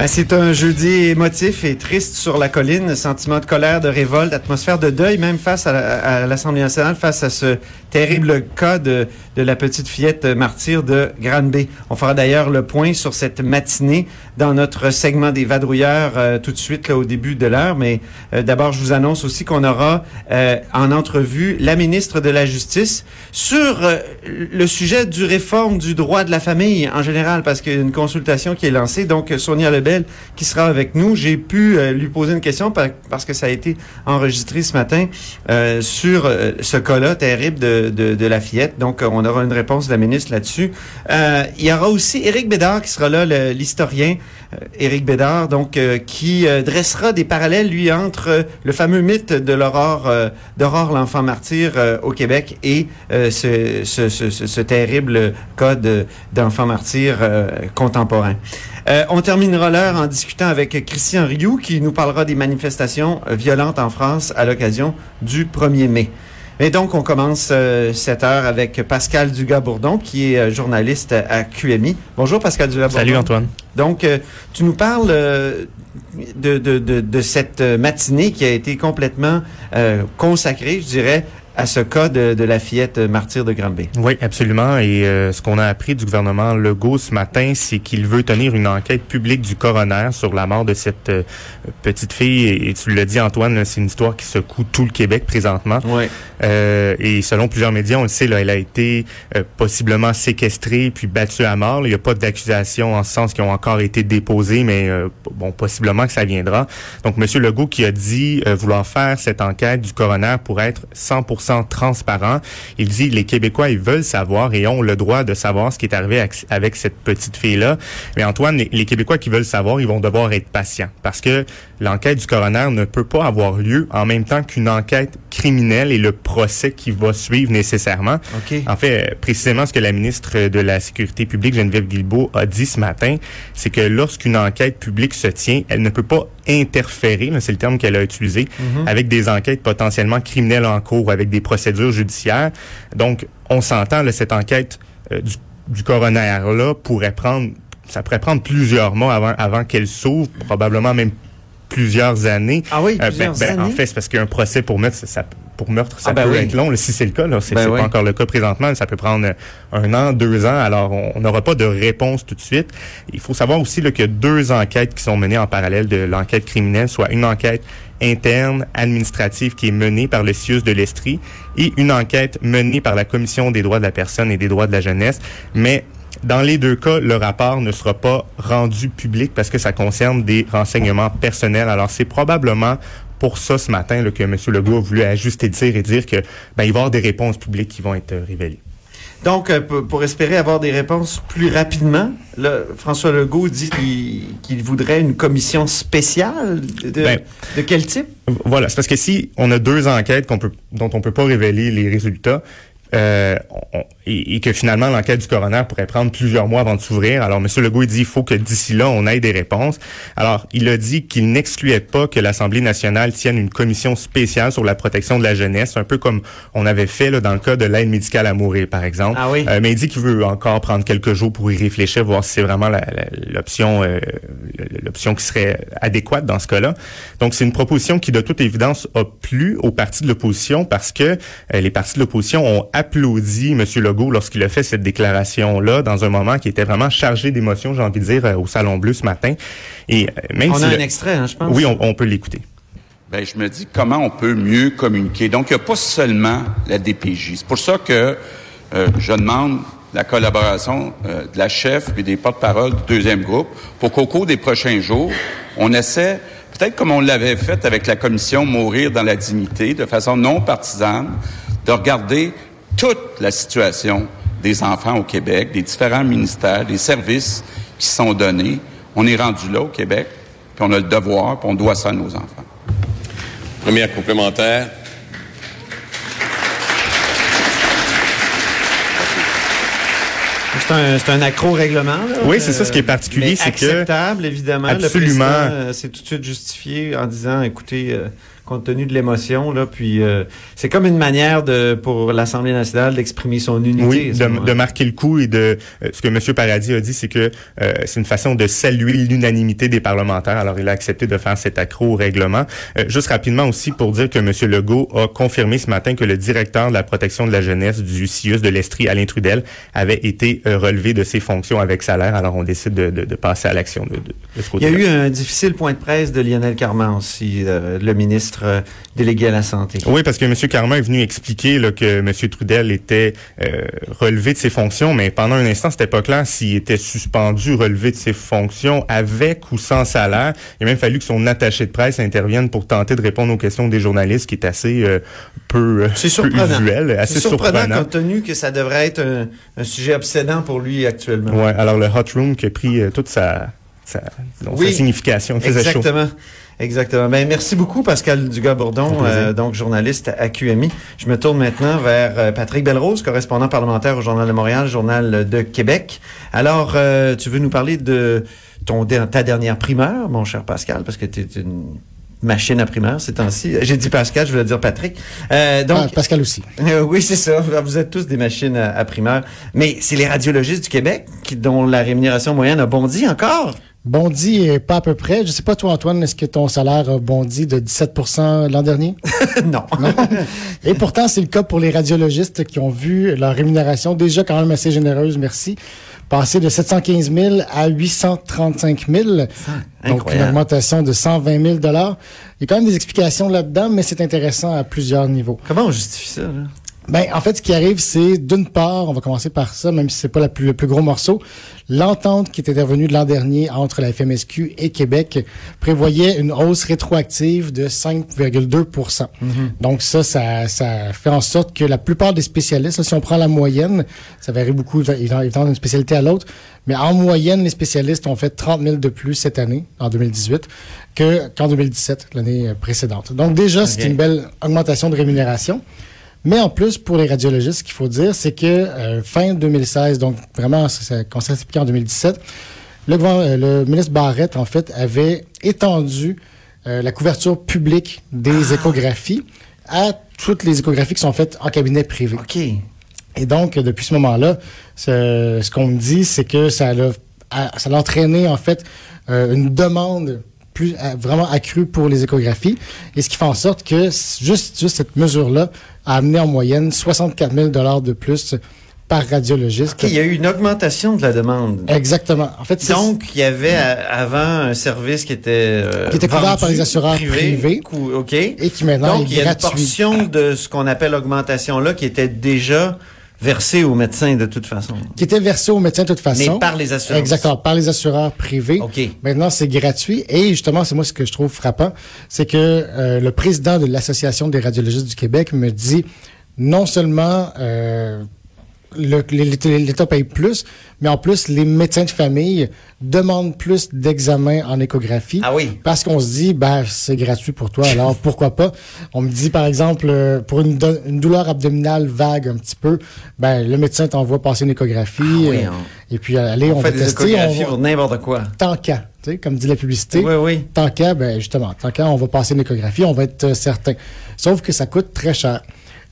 Ben, c'est un jeudi émotif et triste sur la colline, sentiment de colère, de révolte, atmosphère de deuil même face à, à l'Assemblée nationale, face à ce terrible cas de, de la petite fillette martyre de Granby. On fera d'ailleurs le point sur cette matinée dans notre segment des vadrouilleurs euh, tout de suite là, au début de l'heure, mais euh, d'abord je vous annonce aussi qu'on aura euh, en entrevue la ministre de la Justice sur euh, le sujet du réforme du droit de la famille en général, parce qu'il y a une consultation qui est lancée. Donc, Sonia Lebel qui sera avec nous. J'ai pu euh, lui poser une question par- parce que ça a été enregistré ce matin euh, sur euh, ce cas-là terrible de, la fillette. Donc, on aura une réponse de la ministre là-dessus. Il y aura aussi Éric Bédard qui sera là, l'historien. Euh, Éric Bédard, donc, euh, qui euh, dressera des parallèles, lui, entre le fameux mythe de l'aurore, d'Aurore l'enfant martyr au Québec et ce, terrible cas de- d'enfant martyr contemporain. On terminera l'heure en discutant avec Christian Rioux qui nous parlera des manifestations violentes en France à l'occasion du 1er mai. Et donc, on commence euh, cette heure avec Pascal Dugas-Bourdon, qui est euh, journaliste à QMI. Bonjour, Pascal Dugas-Bourdon. Salut Antoine. Donc, euh, tu nous parles de, de, de, de cette matinée qui a été complètement consacrée, je dirais, à ce cas de, de la fillette martyre de Granby. Oui, absolument. Et euh, ce qu'on a appris du gouvernement Legault ce matin, c'est qu'il veut tenir une enquête publique du coroner sur la mort de cette euh, petite fille. Et, et tu l'as dit, Antoine, c'est une histoire qui secoue tout le Québec présentement. Oui. Euh, et selon plusieurs médias, on le sait, là, elle a été possiblement séquestrée puis battue à mort. là. Il n'y a pas d'accusations en ce sens qui ont encore été déposées, mais bon, possiblement que ça viendra. Donc, Monsieur Legault qui a dit vouloir faire cette enquête du coroner pour être 100% transparent. Il dit les Québécois ils veulent savoir et ont le droit de savoir ce qui est arrivé avec, cette petite fille là. Mais Antoine, les, Québécois qui veulent savoir, ils vont devoir être patients parce que l'enquête du coroner ne peut pas avoir lieu en même temps qu'une enquête criminelle et le procès qui va suivre nécessairement. OK. En fait, précisément ce que la ministre de la Sécurité publique, Geneviève Guilbeault, a dit ce matin, c'est que lorsqu'une enquête publique se tient, elle ne peut pas interférer, c'est le terme qu'elle a utilisé, avec des enquêtes potentiellement criminelles en cours, ou avec des procédures judiciaires. Donc, on s'entend, cette enquête euh, du, du coroner-là pourrait prendre, ça pourrait prendre plusieurs mois avant, avant qu'elle s'ouvre, probablement même plusieurs années. Ah oui, Euh, plusieurs ben, ben, En années? fait, c'est parce qu'un procès pour meurtre, ça, ça- pour meurtre, ça Ah, ben peut oui. être long. là, si c'est le cas, là, c'est Ben oui. pas encore le cas présentement. Ça peut prendre euh, un an, deux ans. Alors, on n'aura pas de réponse tout de suite. Il faut savoir aussi qu'il y a deux enquêtes qui sont menées en parallèle de l'enquête criminelle, soit une enquête interne administrative qui est menée par le CIUS de l'Estrie et une enquête menée par la Commission des droits de la personne et des droits de la jeunesse. Mais dans les deux cas, le rapport ne sera pas rendu public parce que ça concerne des renseignements personnels. Alors, c'est probablement pour ça ce matin là, que M. Legault a voulu ajuster le tir et dire que ben, il va y avoir des réponses publiques qui vont être euh, révélées. Donc, euh, pour, espérer avoir des réponses plus rapidement, François Legault dit qu'il voudrait une commission spéciale de, Ben, de quel type? Voilà, c'est parce que si on a deux enquêtes peut, dont on peut pas révéler les résultats, euh, on- et, et que finalement l'enquête du coroner pourrait prendre plusieurs mois avant de s'ouvrir. Alors, M. Legault il dit il faut que d'ici là, on ait des réponses. Alors, il a dit qu'il n'excluait pas que l'Assemblée nationale tienne une commission spéciale sur la protection de la jeunesse, un peu comme on avait fait là, dans le cas de l'aide médicale à mourir, par exemple. Ah oui. Euh, mais il dit qu'il veut encore prendre quelques jours pour y réfléchir, voir si c'est vraiment l'option euh, l'option qui serait adéquate dans ce cas-là. Donc, c'est une proposition qui, de toute évidence, a plu aux partis de l'opposition parce que les partis de l'opposition ont applaudi M. Legault lorsqu'il a fait cette déclaration-là dans un moment qui était vraiment chargé d'émotions, j'ai envie de dire, euh, au Salon Bleu ce matin. Et euh, même On si a un le- extrait, hein, je pense. Oui, on, on peut l'écouter. Ben, je me dis comment on peut mieux communiquer. Donc, il n'y a pas seulement la DPJ. C'est pour ça que euh, je demande la collaboration euh, de la chef et des porte-paroles du deuxième groupe pour qu'au cours des prochains jours, on essaie, peut-être comme on l'avait fait avec la commission Mourir dans la dignité, de façon non partisane, de regarder toute la situation des enfants au Québec, des différents ministères, des services qui sont donnés. On est rendu là au Québec, puis on a le devoir, puis on doit ça à nos enfants. Première complémentaire. c'est un, un accro règlement. Oui, c'est ça ce qui est euh, particulier, c'est que acceptable évidemment. Absolument. C'est tout de suite justifié en disant, écoutez, euh, compte tenu de l'émotion, là, puis euh, c'est comme une manière de pour l'Assemblée nationale d'exprimer son unité. Oui, de, marquer le coup et de euh, ce que M. Paradis a dit, c'est que euh, c'est une façon de saluer l'unanimité des parlementaires. Alors, il a accepté de faire cet accro au règlement. Juste rapidement aussi pour dire que M. Legault a confirmé ce matin que le directeur de la protection de la jeunesse du CIUS de l'Estrie, Alain Trudel, avait été relevé de ses fonctions avec salaire. Alors, on décide de, de- de passer à l'action de, de, Il y a eu un difficile point de presse de Lionel Carman aussi, le ministre euh, délégué à la santé. Oui, parce que M. Carman est venu expliquer là, que M. Trudel était euh, relevé de ses fonctions, mais pendant un instant, c'était pas clair s'il était suspendu, relevé de ses fonctions avec ou sans salaire. Il a même fallu que son attaché de presse intervienne pour tenter de répondre aux questions des journalistes, qui est assez euh, peu, C'est peu surprenant. usuel, assez C'est surprenant, surprenant. compte tenu que ça devrait être un, un sujet obsédant pour lui actuellement. Ouais, alors le hot room qui a pris euh, toute sa, sa, disons, sa signification, il faisait chaud. Exactement. Exactement. Ben, merci beaucoup, Pascal Dugas-Bourdon, euh, donc journaliste à QMI. Je me tourne maintenant vers euh, Patrick Belrose, correspondant parlementaire au Journal de Montréal, Journal de Québec. Alors, euh, tu veux nous parler de ton, de ta dernière primeur, mon cher Pascal, parce que tu es une machine à primeur ces temps-ci. J'ai dit Pascal, je voulais dire Patrick. Euh, Ah, donc, Pascal aussi. euh, oui, c'est ça. Vous êtes tous des machines à, à primeur. Mais c'est les radiologistes du Québec qui, dont la rémunération moyenne a bondi encore. Bondi est pas à peu près. Je sais pas toi Antoine, est-ce que ton salaire a bondi de 17% l'an dernier? non. Non? Et pourtant, c'est le cas pour les radiologistes qui ont vu leur rémunération déjà quand même assez généreuse, merci, passer de 715 000 à 835 000. Donc, une augmentation de 120 000 Il y a quand même des explications là-dedans, mais c'est intéressant à plusieurs niveaux. Comment on justifie ça? Là? Ben, en fait, ce qui arrive, c'est d'une part, on va commencer par ça, même si c'est pas la plus, le plus gros morceau, l'entente qui est intervenue de l'an dernier entre la FMSQ et Québec prévoyait une hausse rétroactive de 5,2% Donc ça, ça, ça fait en sorte que la plupart des spécialistes, si on prend la moyenne, ça varie beaucoup évidemment d'une spécialité à l'autre, mais en moyenne, les spécialistes ont fait 30 000 de plus cette année, en 2018, que qu'en 2017, l'année précédente. Donc déjà, c'est Ok. une belle augmentation de rémunération. Mais en plus, pour les radiologistes, ce qu'il faut dire, c'est que euh, fin 2016, donc vraiment, ça, ça s'appliquer en 2017, le, gouver- euh, le ministre Barrette, en fait, avait étendu euh, la couverture publique des échographies à toutes les échographies qui sont faites en cabinet privé. OK. Et donc, depuis ce moment-là, ce, ce qu'on me dit, c'est que ça l'a, a- ça a entraîné, en fait, euh, une demande plus euh, vraiment accrue pour les échographies. Et ce qui fait en sorte que juste, juste cette mesure-là a amené en moyenne 64 000 de plus par radiologiste. Il y a eu une augmentation de la demande. Exactement. En fait, Donc, il y avait euh, avant un service qui était euh, Qui était couvert par les assureurs privés. cou- OK. et qui maintenant Donc, est il y a une gratuit. portion de ce qu'on appelle augmentation-là qui était déjà versée aux médecins de toute façon. qui était versé aux médecins de toute façon. Mais par les assurances. Exactement, par les assureurs privés. OK. Maintenant, c'est gratuit. Et justement, c'est moi ce que je trouve frappant, c'est que euh, le président de l'Association des radiologistes du Québec me dit non seulement euh, l'État paye plus, mais en plus, les médecins de famille demandent plus d'examens en échographie. Ah oui. Parce qu'on se dit, ben, c'est gratuit pour toi, alors pourquoi pas? On me dit, par exemple, euh, pour une, do- une douleur abdominale vague un petit peu, ben, le médecin t'envoie passer une échographie. Ah oui, euh, on- et puis, allez, on, On, va fait des tester. échographies on va- pour n'importe quoi. Tant qu'à, tu sais, comme dit la publicité. Oui, oui. Tant qu'à, ben, justement, tant qu'à, on va passer une échographie, on va être euh, certain. Sauf que ça coûte très cher.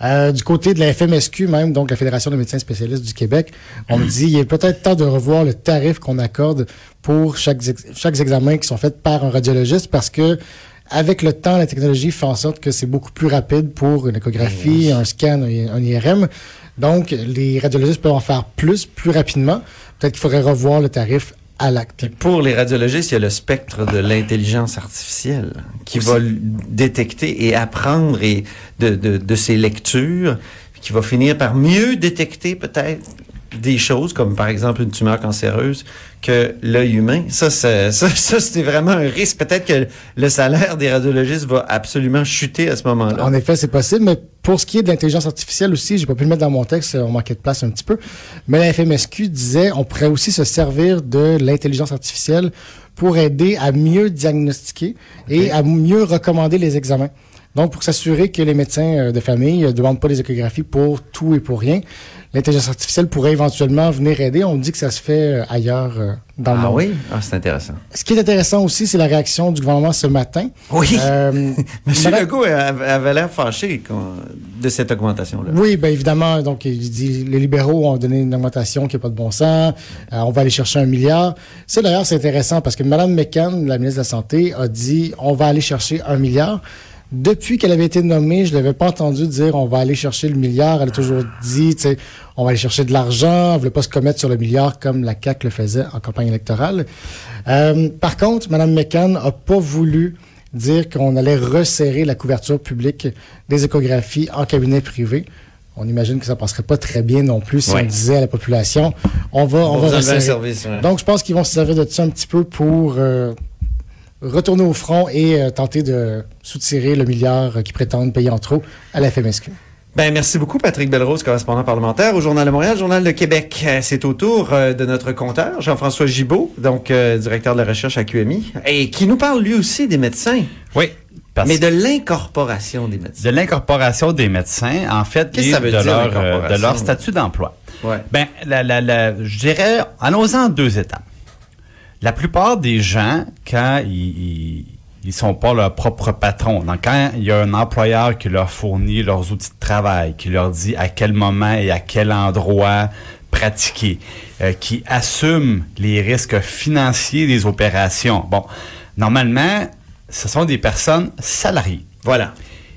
Euh, du côté de la FMSQ même, donc la Fédération des médecins spécialistes du Québec, on me dit il est peut-être temps de revoir le tarif qu'on accorde pour chaque, chaque examen qui sont faits par un radiologiste parce que avec le temps, la technologie fait en sorte que c'est beaucoup plus rapide pour une échographie, un scan, un un IRM. Donc, les radiologistes peuvent en faire plus, plus rapidement. Peut-être qu'il faudrait revoir le tarif à l'acte. Puis pour les radiologistes, il y a le spectre de l'intelligence artificielle qui va détecter et apprendre et de, de, de ses lectures, qui va finir par mieux détecter peut-être des choses, comme par exemple une tumeur cancéreuse, que l'œil humain. Ça, ça, ça, ça, c'est vraiment un risque. Peut-être que le salaire des radiologistes va absolument chuter à ce moment-là. En effet, c'est possible, mais pour ce qui est de l'intelligence artificielle aussi, j'ai pas pu le mettre dans mon texte, on manquait de place un petit peu, mais la FMSQ disait on pourrait aussi se servir de l'intelligence artificielle pour aider à mieux diagnostiquer et à mieux recommander les examens. Donc, pour s'assurer que les médecins euh, de famille ne demandent pas des échographies pour tout et pour rien, l'intelligence artificielle pourrait éventuellement venir aider. On dit que ça se fait ailleurs dans le ah monde. oui? Ah, c'est intéressant. Ce qui est intéressant aussi, c'est la réaction du gouvernement ce matin. Oui. Euh, Monsieur Madame- Legault avait l'air fâché de cette augmentation-là. Oui, bien évidemment. Donc, il dit les libéraux ont donné une augmentation qui n'a pas de bon sens. Euh, on va aller chercher un milliard. Ça, d'ailleurs, c'est intéressant parce que Mme McCann, la ministre de la Santé, a dit on va aller chercher un milliard. Depuis qu'elle avait été nommée, je ne l'avais pas entendu dire on va aller chercher le milliard. Elle a toujours dit, tu sais, on va aller chercher de l'argent. Elle ne voulait pas se commettre sur le milliard comme la CAQ le faisait en campagne électorale. Euh, par contre, Mme McCann n'a pas voulu dire qu'on allait resserrer la couverture publique des échographies en cabinet privé. On imagine que ça passerait pas très bien non plus si Ouais. on disait à la population, on va, on On va resserrer. service, ouais. Donc, je pense qu'ils vont se servir de ça un petit peu pour euh, retourner au front et euh, tenter de soutirer le milliard euh, qu'ils prétendent payer en trop à la FMSQ. Ben, merci beaucoup, Patrick Belrose, correspondant parlementaire au Journal de Montréal, Journal de Québec. Euh, C'est au tour euh, de notre compteur, Jean-François Gibault, donc euh, directeur de la recherche à QMI, et qui nous parle lui aussi des médecins, Oui. Parce mais de l'incorporation des médecins. de l'incorporation des médecins, en fait, Qu'est-ce ça veut de, dire, leur, euh, de leur statut d'emploi. Ouais. Ben, la, la, la, je dirais, allons-en en deux étapes. La plupart des gens, quand ils, ils, sont pas leur propre patron, donc quand il y a un employeur qui leur fournit leurs outils de travail, qui leur dit à quel moment et à quel endroit pratiquer, euh, qui assume les risques financiers des opérations. Bon, normalement, ce sont des personnes salariées. Voilà.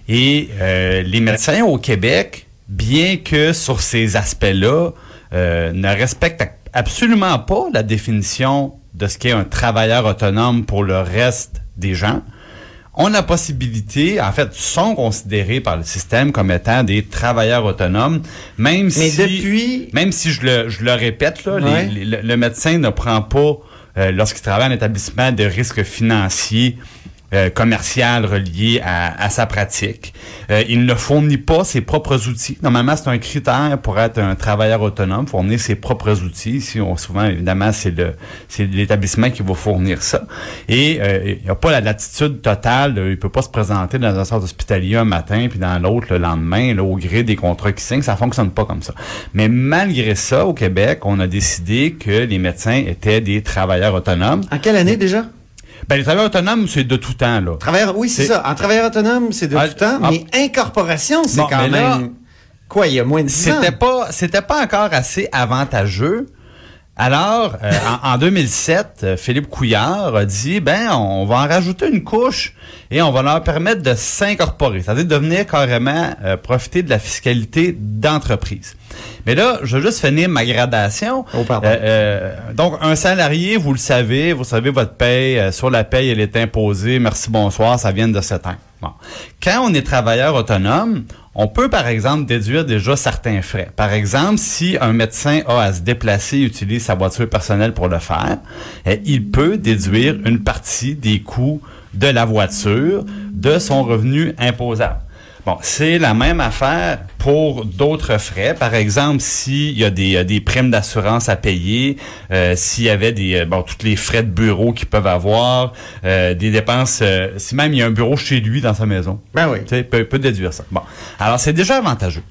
Et euh, les médecins au Québec, bien que sur ces aspects-là, euh, ne respectent absolument pas la définition de ce qu'est un travailleur autonome pour le reste des gens, ont la possibilité, en fait, sont considérés par le système comme étant des travailleurs autonomes, même Mais si, depuis- même si je le, je le répète, là, Ouais. les- le médecin ne prend pas, euh, lorsqu'il travaille en établissement, de risques financiers euh, commercial relié à, à sa pratique. Euh, il ne fournit pas ses propres outils. Normalement, c'est un critère pour être un travailleur autonome, fournir ses propres outils. Ici, on, souvent, évidemment, c'est le c'est l'établissement qui va fournir ça. Et euh, il n'y a pas la latitude totale. il peut pas se présenter dans un centre hospitalier un matin, puis dans l'autre le lendemain, là, au gré des contrats qui signent. Ça fonctionne pas comme ça. Mais malgré ça, au Québec, on a décidé que les médecins étaient des travailleurs autonomes. En quelle année déjà? Ben, les travailleurs autonomes, c'est de tout temps, là. Travailleur, oui, c'est ça. En travailleur autonome, c'est de Ah, tout temps, ah. mais incorporation, c'est Bon, quand là, même... quoi, il y a moins de 10 ans? C'était pas, c'était pas encore assez avantageux. Alors, euh, en, en 2007, euh, Philippe Couillard a dit, ben, on va en rajouter une couche et on va leur permettre de s'incorporer, c'est-à-dire de venir carrément euh, profiter de la fiscalité d'entreprise. Mais là, je veux juste finir ma gradation. Oh, pardon. Euh, euh, donc, un salarié, vous le savez, vous savez votre paye, euh, sur la paye, elle est imposée, merci, bonsoir, ça vient de cet an. Bon. Quand on est travailleur autonome, on peut, par exemple, déduire déjà certains frais. Par exemple, si un médecin a à se déplacer et utilise sa voiture personnelle pour le faire, eh, il peut déduire une partie des coûts de la voiture de son revenu imposable. Bon, c'est la même affaire pour d'autres frais. Par exemple, s'il y a des, euh, des primes d'assurance à payer, euh, s'il y avait des euh, bon tous les frais de bureau qu'ils peuvent avoir, euh, des dépenses, euh, si même il y a un bureau chez lui dans sa maison, Ben oui. tu sais, peut, peut déduire ça. Bon, alors c'est déjà avantageux.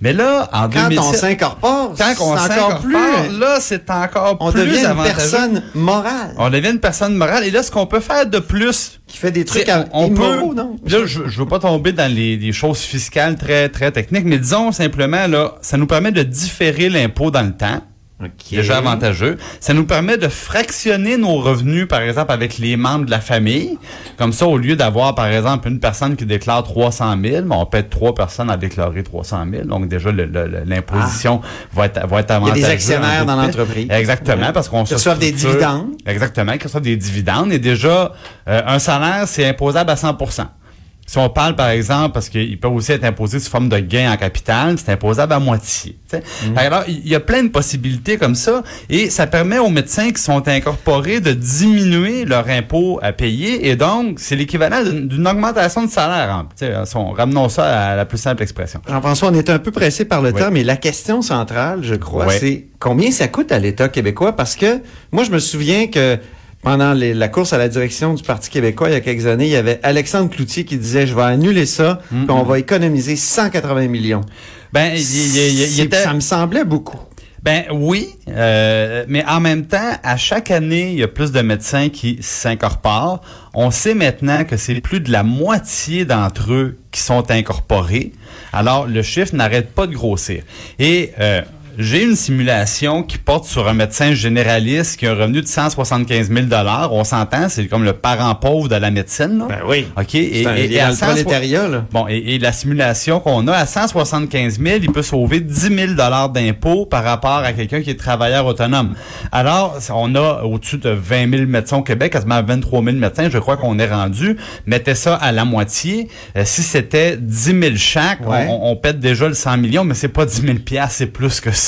Mais là, en Quand 2007, on s'incorpore, quand c'est on encore s'incorpore, plus... là, c'est encore On plus devient une personne morale On devient une personne morale. Et là, ce qu'on peut faire de plus, qui fait des trucs à, on immoraux, peut, non? Là, je, je veux pas tomber dans les, les choses fiscales très très techniques, mais disons simplement là, ça nous permet de différer l'impôt dans le temps. Ok. Déjà avantageux. Ça nous permet de fractionner nos revenus, par exemple, avec les membres de la famille. Comme ça, au lieu d'avoir, par exemple, une personne qui déclare 300 000, ben, on peut être trois personnes à déclarer 300 000. Donc, déjà, l'imposition va, être, va être Ah. Il y a avantageuse. des actionnaires dans l'entreprise. Exactement, Ouais. parce qu'on se reçoivent des dividendes. Exactement, qui reçoivent des dividendes. Et déjà, euh, un salaire, c'est imposable à 100 si on parle, par exemple, parce qu'il peut aussi être imposé sous forme de gain en capital, c'est imposable à moitié. Mhm. Alors, il y a plein de possibilités comme ça, et ça permet aux médecins qui sont incorporés de diminuer leur impôt à payer, et donc, c'est l'équivalent d'une augmentation de salaire. hein. Si on- ramenons ça à la plus simple expression. Jean-François, on est un peu pressé par le Oui. temps, mais la question centrale, je crois, Oui. c'est combien ça coûte à l'État québécois? Parce que moi, je me souviens que pendant les- la course à la direction du Parti québécois il y a quelques années, il y avait Alexandre Cloutier qui disait je vais annuler ça, puis on va économiser 180 millions. Ben, il, il- il- il C'est- était... Ça me semblait beaucoup. Ben oui, euh, mais en même temps, à chaque année, il y a plus de médecins qui s'incorporent. On sait maintenant que c'est plus de la moitié d'entre eux qui sont incorporés. Alors, le chiffre n'arrête pas de grossir. Et euh, j'ai une simulation qui porte sur un médecin généraliste qui a un revenu de 175 000 On s'entend, c'est comme le parent pauvre de la médecine. Là. Ben oui. OK. Et, un- à dans le 160 prolétariat, là. Bon, et, et la simulation qu'on a à 175 000, il peut sauver 10 000 dollars d'impôts par rapport à quelqu'un qui est travailleur autonome. Alors, on a au-dessus de 20 000 médecins au Québec, quasiment 23 000 médecins, je crois qu'on est rendu. Mettez ça à la moitié. Euh, si c'était 10 000 chaque, Ouais. on, on pète déjà le 100 millions, mais c'est pas 10 000 piastres, c'est plus que ça.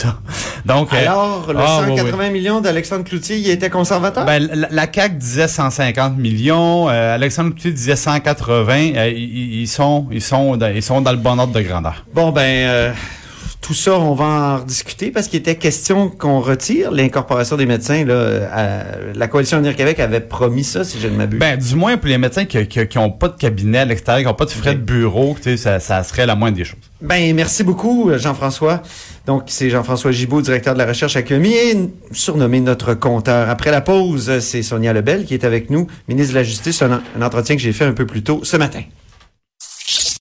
Donc, euh, Alors, le ah, oui, 180 oui. millions d'Alexandre Cloutier, il était conservateur? Ben, la, la CAQ disait 150 millions, euh, Alexandre Coutu disait 180. Euh, ils, ils sont, ils sont, dans, ils sont dans le bon ordre de grandeur. Bon, ben, euh, tout ça, on va en rediscuter parce qu'il était question qu'on retire l'incorporation des médecins. Là, à- la Coalition Avenir Québec avait promis ça, si je ne m'abuse. Ben, du moins pour les médecins qui, qui, qui ont pas de cabinet à l'extérieur, qui ont pas de frais de bureau, ça, ça serait la moindre des choses. Ben, merci beaucoup, Jean-François. Donc, c'est Jean-François Gibault, directeur de la recherche à QMI et surnommé notre compteur. Après la pause, c'est Sonia Lebel qui est avec nous, ministre de la Justice, un, un entretien que j'ai fait un peu plus tôt ce matin.